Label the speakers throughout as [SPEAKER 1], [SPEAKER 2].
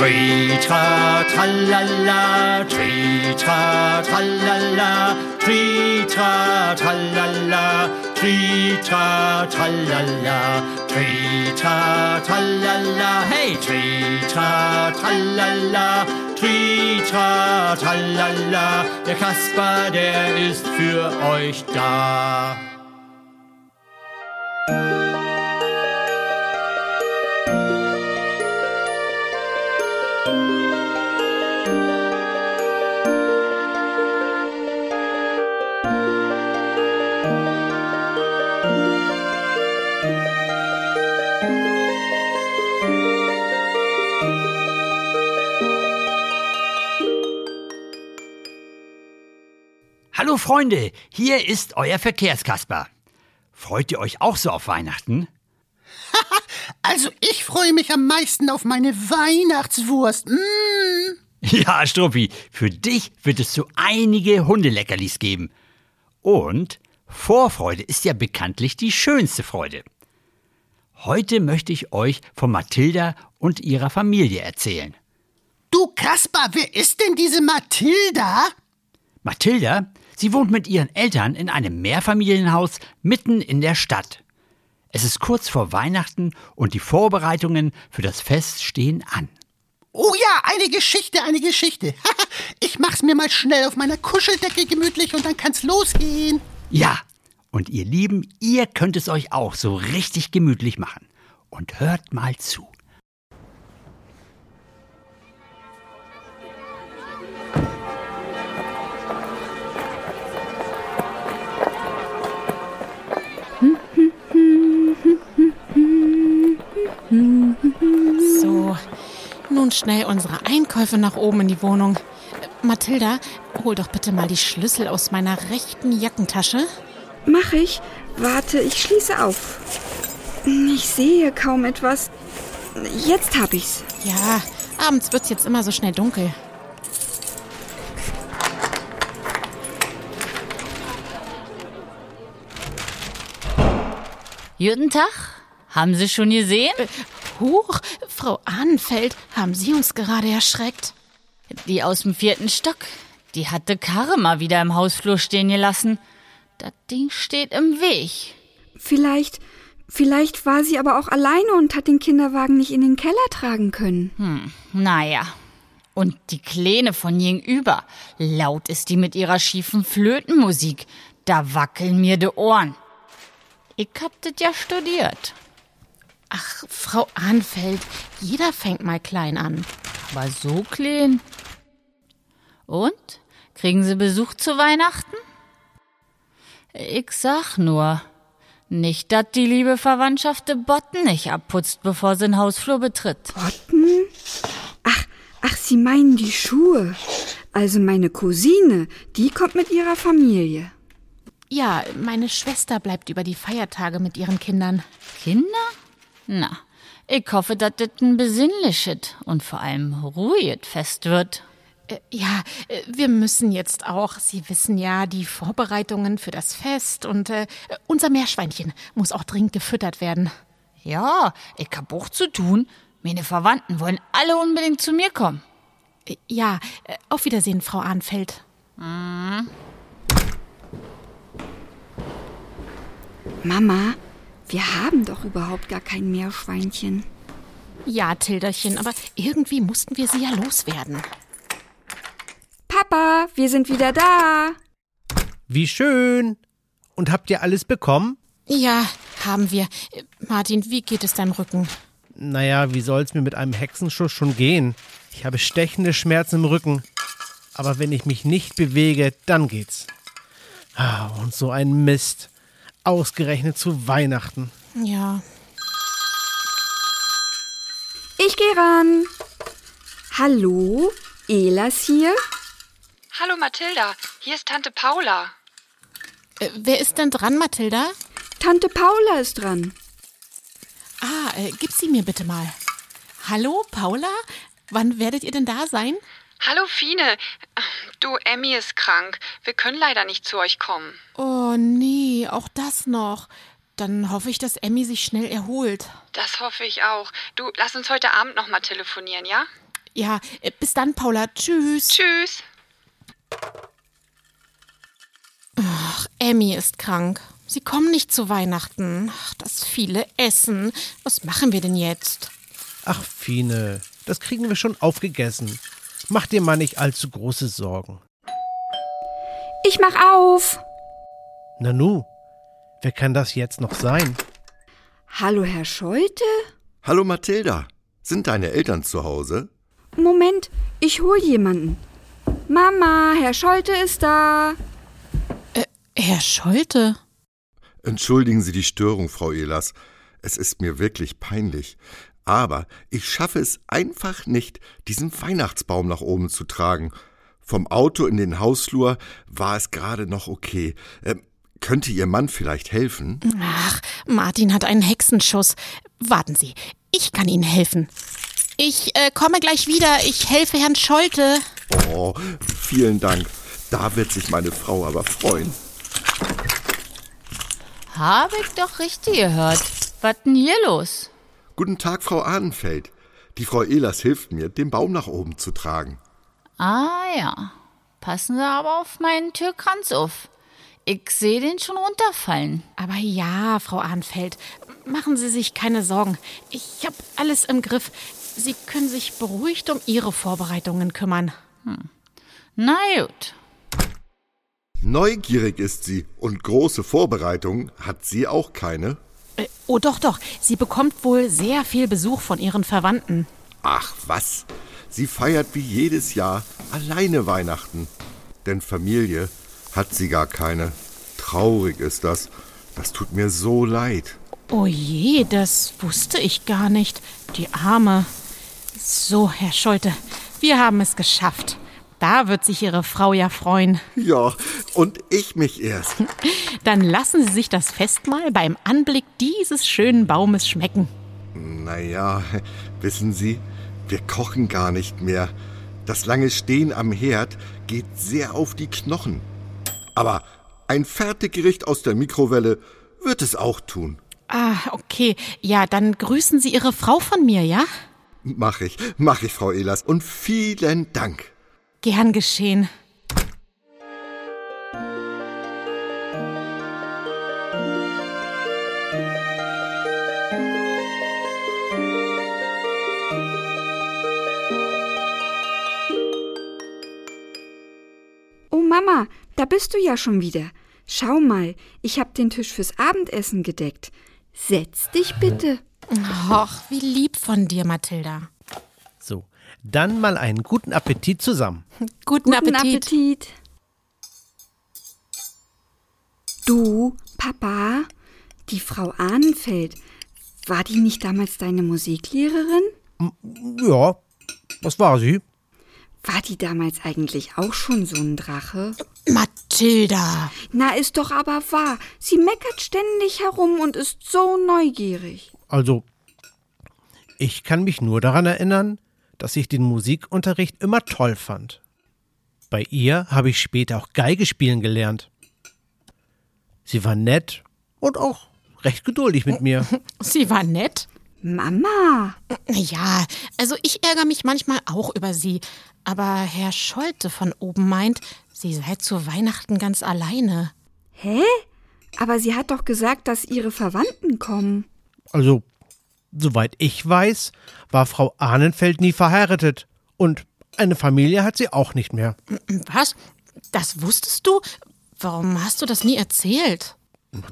[SPEAKER 1] Tritra, tralala, tritra, tralala, tritra, tralala, tritra, tralala, tritra, tralala, hey, tritra, tralala, tritra, tralala, der Kasper, der ist für euch da.
[SPEAKER 2] Hallo Freunde, hier ist euer Verkehrskasper. Freut ihr euch auch so auf Weihnachten?
[SPEAKER 3] Also ich freue mich am meisten auf meine Weihnachtswurst. Mm.
[SPEAKER 2] Ja, Struppi, für dich wird es so einige Hundeleckerlis geben. Und Vorfreude ist ja bekanntlich die schönste Freude. Heute möchte ich euch von Mathilda und ihrer Familie erzählen.
[SPEAKER 3] Du Kaspar, wer ist denn diese Mathilda?
[SPEAKER 2] Mathilda, sie wohnt mit ihren Eltern in einem Mehrfamilienhaus mitten in der Stadt. Es ist kurz vor Weihnachten und die Vorbereitungen für das Fest stehen an.
[SPEAKER 3] Oh ja, eine Geschichte, eine Geschichte. ich mach's mir mal schnell auf meiner Kuscheldecke gemütlich und dann kann's losgehen.
[SPEAKER 2] Ja, und ihr Lieben, ihr könnt es euch auch so richtig gemütlich machen. Und hört mal zu.
[SPEAKER 4] So, nun schnell unsere Einkäufe nach oben in die Wohnung. Äh, Mathilda, hol doch bitte mal die Schlüssel aus meiner rechten Jackentasche.
[SPEAKER 5] Mach ich. Warte, ich schließe auf. Ich sehe kaum etwas. Jetzt hab ich's.
[SPEAKER 4] Ja, abends wird's jetzt immer so schnell dunkel.
[SPEAKER 6] Guten Tag. Haben Sie schon gesehen?
[SPEAKER 4] Huch, Frau Ahnenfeld, haben Sie uns gerade erschreckt?
[SPEAKER 6] Die aus dem vierten Stock. Die hatte Karre mal wieder im Hausflur stehen gelassen. Das Ding steht im Weg.
[SPEAKER 5] Vielleicht, vielleicht war sie aber auch alleine und hat den Kinderwagen nicht in den Keller tragen können.
[SPEAKER 6] Hm, naja. Und die Kleine von gegenüber. Laut ist die mit ihrer schiefen Flötenmusik. Da wackeln mir de Ohren. Ich hab das ja studiert.
[SPEAKER 4] Ach, Frau Ahnfeld, jeder fängt mal klein an.
[SPEAKER 6] Aber so klein. Und? Kriegen Sie Besuch zu Weihnachten? Ich sag nur, nicht, dass die liebe Verwandtschaft de Botten nicht abputzt, bevor sie den Hausflur betritt.
[SPEAKER 5] Botten? Ach, ach, Sie meinen die Schuhe. Also meine Cousine, die kommt mit ihrer Familie.
[SPEAKER 4] Ja, meine Schwester bleibt über die Feiertage mit ihren Kindern.
[SPEAKER 6] Kinder? Na, ich hoffe, dass das ein besinnliches und vor allem ruhiges Fest wird.
[SPEAKER 4] Äh, ja, äh, wir müssen jetzt auch, Sie wissen ja, die Vorbereitungen für das Fest und äh, unser Meerschweinchen muss auch dringend gefüttert werden.
[SPEAKER 6] Ja, ich hab auch zu tun. Meine Verwandten wollen alle unbedingt zu mir kommen.
[SPEAKER 4] Äh, Ja, auf Wiedersehen, Frau Ahnfeld.
[SPEAKER 5] Mama, wir haben doch überhaupt gar kein Meerschweinchen.
[SPEAKER 4] Ja, Tilderchen, aber irgendwie mussten wir sie ja loswerden.
[SPEAKER 5] Papa, wir sind wieder da.
[SPEAKER 7] Wie schön. Und habt ihr alles bekommen?
[SPEAKER 4] Ja, haben wir. Martin, wie geht es deinem Rücken?
[SPEAKER 7] Naja, wie soll's mir mit einem Hexenschuss schon gehen? Ich habe stechende Schmerzen im Rücken. Aber wenn ich mich nicht bewege, dann geht's. Ah, und so ein Mist. Ausgerechnet zu Weihnachten.
[SPEAKER 4] Ja.
[SPEAKER 5] Ich gehe ran. Hallo, Elas hier?
[SPEAKER 8] Hallo Mathilda, hier ist Tante Paula.
[SPEAKER 4] Äh, wer ist denn dran, Mathilda?
[SPEAKER 5] Tante Paula ist dran.
[SPEAKER 4] Ah, äh, gib sie mir bitte mal. Hallo, Paula? Wann werdet ihr denn da sein?
[SPEAKER 8] Hallo Fine. Du, Emmy ist krank. Wir können leider nicht zu euch kommen.
[SPEAKER 4] Oh nee, auch das noch. Dann hoffe ich, dass Emmy sich schnell erholt.
[SPEAKER 8] Das hoffe ich auch. Du, lass uns heute Abend noch mal telefonieren, ja?
[SPEAKER 4] Ja, äh, bis dann, Paula. Tschüss.
[SPEAKER 8] Tschüss.
[SPEAKER 4] Ach, Emmy ist krank. Sie kommen nicht zu Weihnachten. Ach, das viele Essen. Was machen wir denn jetzt?
[SPEAKER 7] Ach, Fine, das kriegen wir schon aufgegessen. Mach dir mal nicht allzu große Sorgen.
[SPEAKER 5] Ich mach auf.
[SPEAKER 7] Nanu, wer kann das jetzt noch sein?
[SPEAKER 5] Hallo, Herr Scholte?
[SPEAKER 9] Hallo Mathilda, sind deine Eltern zu Hause?
[SPEAKER 5] Moment, ich hol jemanden. Mama, Herr Scholte ist da.
[SPEAKER 4] Herr Scholte?
[SPEAKER 9] Entschuldigen Sie die Störung, Frau Ehlers. Es ist mir wirklich peinlich. Aber ich schaffe es einfach nicht, diesen Weihnachtsbaum nach oben zu tragen. Vom Auto in den Hausflur war es gerade noch okay. Ähm, könnte Ihr Mann vielleicht helfen?
[SPEAKER 4] Ach, Martin hat einen Hexenschuss. Warten Sie, ich kann Ihnen helfen. Ich äh, komme gleich wieder. Ich helfe Herrn Scholte.
[SPEAKER 9] Oh, vielen Dank. Da wird sich meine Frau aber freuen.
[SPEAKER 6] Habe ich doch richtig gehört. Was denn hier los?
[SPEAKER 9] Guten Tag, Frau Ahnenfeld. Die Frau Ehlers hilft mir, den Baum nach oben zu tragen.
[SPEAKER 6] Ah ja. Passen Sie aber auf meinen Türkranz auf. Ich sehe den schon runterfallen.
[SPEAKER 4] Aber ja, Frau Arnfeld, machen Sie sich keine Sorgen. Ich habe alles im Griff. Sie können sich beruhigt um Ihre Vorbereitungen kümmern.
[SPEAKER 6] Na gut.
[SPEAKER 9] Neugierig ist sie und große Vorbereitungen hat sie auch keine.
[SPEAKER 4] Oh, doch, doch. Sie bekommt wohl sehr viel Besuch von ihren Verwandten.
[SPEAKER 9] Ach was, sie feiert wie jedes Jahr alleine Weihnachten. Denn Familie hat sie gar keine. Traurig ist das. Das tut mir so leid.
[SPEAKER 4] Oh je, das wusste ich gar nicht. Die Arme. So, Herr Scholte, wir haben es geschafft. Da wird sich Ihre Frau ja freuen.
[SPEAKER 9] Ja, und ich mich erst.
[SPEAKER 4] Dann lassen Sie sich das Festmahl beim Anblick dieses schönen Baumes schmecken.
[SPEAKER 9] Naja, wissen Sie, wir kochen gar nicht mehr. Das lange Stehen am Herd geht sehr auf die Knochen. Aber ein Fertiggericht aus der Mikrowelle wird es auch tun.
[SPEAKER 4] Ah, okay. Ja, dann grüßen Sie Ihre Frau von mir, ja?
[SPEAKER 9] Mach ich, mach ich, Frau Ehlers. Und vielen Dank.
[SPEAKER 4] Gern geschehen.
[SPEAKER 5] Oh Mama, da bist du ja schon wieder. Schau mal, ich hab den Tisch fürs Abendessen gedeckt. Setz dich bitte.
[SPEAKER 4] Och, wie lieb von dir, Mathilda.
[SPEAKER 7] So, dann mal einen guten Appetit zusammen.
[SPEAKER 4] Guten,
[SPEAKER 5] Guten
[SPEAKER 4] Appetit.
[SPEAKER 5] Appetit. Du, Papa, die Frau Ahnenfeld, war die nicht damals deine Musiklehrerin?
[SPEAKER 7] Ja, was war sie?
[SPEAKER 5] War die damals eigentlich auch schon so ein Drache?
[SPEAKER 4] Mathilda.
[SPEAKER 5] Na, ist doch aber wahr. Sie meckert ständig herum und ist so neugierig.
[SPEAKER 7] Also, ich kann mich nur daran erinnern, dass ich den Musikunterricht immer toll fand. Bei ihr habe ich später auch Geige spielen gelernt. Sie war nett und auch recht geduldig mit mir.
[SPEAKER 4] Sie war nett.
[SPEAKER 5] Mama,
[SPEAKER 4] Ja, also ich ärgere mich manchmal auch über sie. Aber Herr Scholte von oben meint, sie sei zu Weihnachten ganz alleine.
[SPEAKER 5] hä? Aber sie hat doch gesagt, dass ihre Verwandten kommen.
[SPEAKER 7] Also, soweit ich weiß, war Frau Ahnenfeld nie verheiratet und eine Familie hat sie auch nicht mehr.
[SPEAKER 4] Was? Das wusstest du? Warum hast du das nie erzählt?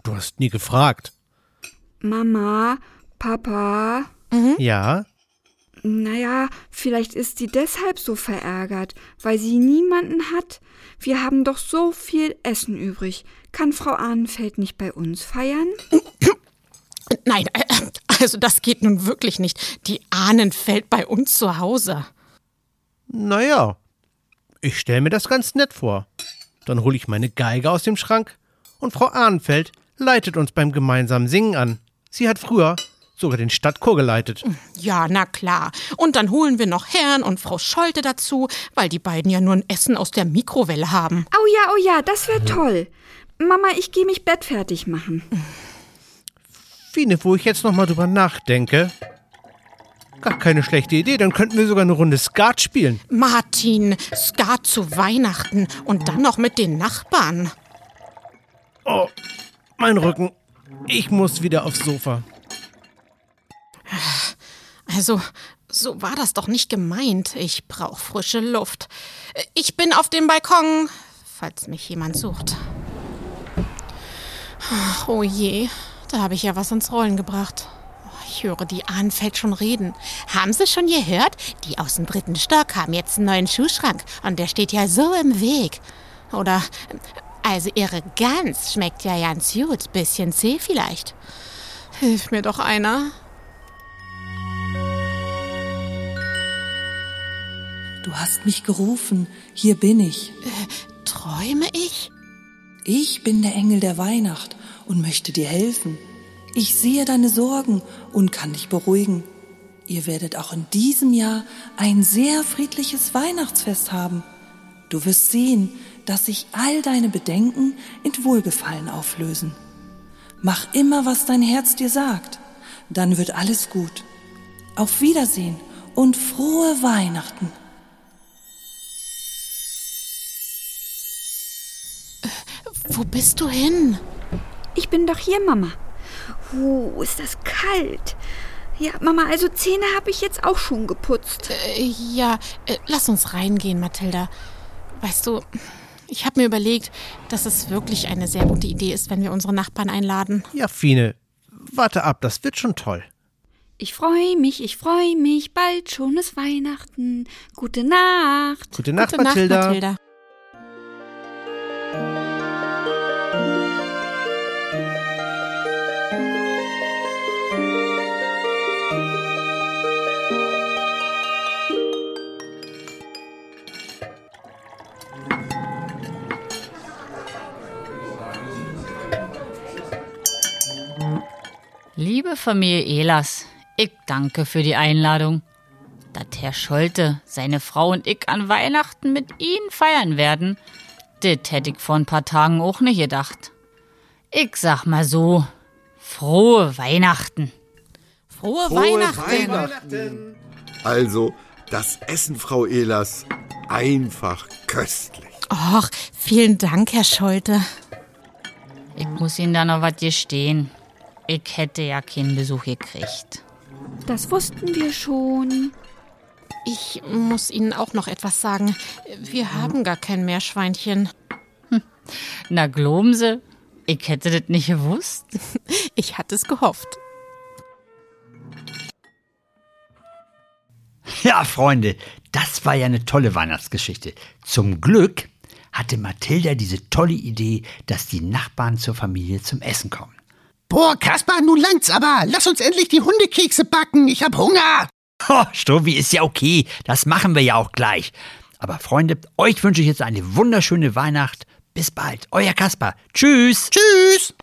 [SPEAKER 7] Du hast nie gefragt.
[SPEAKER 5] Mama, Papa,
[SPEAKER 7] Ja?
[SPEAKER 5] naja, vielleicht ist sie deshalb so verärgert, weil sie niemanden hat. Wir haben doch so viel Essen übrig. Kann Frau Ahnenfeld nicht bei uns feiern?
[SPEAKER 4] Nein, äh, also das geht nun wirklich nicht. Die Ahnen fällt bei uns zu Hause.
[SPEAKER 7] Naja, ich stelle mir das ganz nett vor. Dann hole ich meine Geige aus dem Schrank und Frau Ahnenfeld leitet uns beim gemeinsamen Singen an. Sie hat früher sogar den Stadtchor geleitet.
[SPEAKER 4] Ja, na klar. Und dann holen wir noch Herrn und Frau Scholte dazu, weil die beiden ja nur ein Essen aus der Mikrowelle haben.
[SPEAKER 5] Oh ja, oh ja, das wäre toll. Mama, ich gehe mich bettfertig machen.
[SPEAKER 7] Fine, wo ich jetzt nochmal drüber nachdenke. Gar keine schlechte Idee, dann könnten wir sogar eine Runde Skat spielen.
[SPEAKER 4] Martin, Skat zu Weihnachten und dann noch mit den Nachbarn.
[SPEAKER 7] Oh, mein Rücken. Ich muss wieder aufs Sofa.
[SPEAKER 4] Also, so war das doch nicht gemeint. Ich brauche frische Luft. Ich bin auf dem Balkon, falls mich jemand sucht. Oh je, da habe ich ja was ins Rollen gebracht. Ich höre die Ahnfeld schon reden. Haben Sie schon gehört? Die aus dem dritten Stock haben jetzt einen neuen Schuhschrank und der steht ja so im Weg. Oder, also Ihre Gans schmeckt ja ganz gut. Bisschen zäh vielleicht. Hilf mir doch einer.
[SPEAKER 10] Du hast mich gerufen. Hier bin ich.
[SPEAKER 4] Träume ich?
[SPEAKER 10] Ich bin der Engel der Weihnacht und möchte dir helfen. Ich sehe deine Sorgen und kann dich beruhigen. Ihr werdet auch in diesem Jahr ein sehr friedliches Weihnachtsfest haben. Du wirst sehen, dass sich all deine Bedenken in Wohlgefallen auflösen. Mach immer, was dein Herz dir sagt. Dann wird alles gut. Auf Wiedersehen und frohe Weihnachten.
[SPEAKER 4] Wo bist du hin?
[SPEAKER 5] Ich bin doch hier, Mama. Uh, ist das kalt. Ja, Mama, also Zähne habe ich jetzt auch schon geputzt.
[SPEAKER 4] Äh, ja, äh, lass uns reingehen, Mathilda. Weißt du, ich habe mir überlegt, dass es wirklich eine sehr gute Idee ist, wenn wir unsere Nachbarn einladen.
[SPEAKER 7] Ja, Fine, warte ab, das wird schon toll.
[SPEAKER 5] Ich freue mich, ich freue mich, bald schon ist Weihnachten. Gute Nacht.
[SPEAKER 7] Gute Nacht,
[SPEAKER 4] Gute
[SPEAKER 7] Mathilda.
[SPEAKER 4] Nacht, Mathilda.
[SPEAKER 6] Liebe Familie Elas, ich danke für die Einladung. Dat Herr Scholte, seine Frau und ich an Weihnachten mit Ihnen feiern werden, das hätte ich vor ein paar Tagen auch nicht gedacht. Ich sag mal so, frohe Weihnachten.
[SPEAKER 4] Frohe,
[SPEAKER 9] Frohe
[SPEAKER 4] Weihnachten.
[SPEAKER 9] Weihnachten. Also, das Essen, Frau Ehlers, einfach köstlich.
[SPEAKER 4] Och, vielen Dank, Herr Scholte.
[SPEAKER 6] Ich muss Ihnen da noch was gestehen. Ich hätte ja keinen Besuch gekriegt.
[SPEAKER 5] Das wussten wir schon.
[SPEAKER 4] Ich muss Ihnen auch noch etwas sagen. Wir haben gar kein Meerschweinchen.
[SPEAKER 6] Na, glauben Sie, ich hätte das nicht gewusst.
[SPEAKER 4] Ich hatte es gehofft.
[SPEAKER 2] Ja, Freunde, das war ja eine tolle Weihnachtsgeschichte. Zum Glück hatte Mathilda diese tolle Idee, dass die Nachbarn zur Familie zum Essen kommen.
[SPEAKER 3] Boah, Kaspar, nun langt's aber. Lass uns endlich die Hundekekse backen. Ich hab Hunger.
[SPEAKER 2] Oh, Struppi, ist ja okay. Das machen wir ja auch gleich. Aber Freunde, euch wünsche ich jetzt eine wunderschöne Weihnacht. Bis bald. Euer Kaspar.
[SPEAKER 3] Tschüss.
[SPEAKER 2] Tschüss.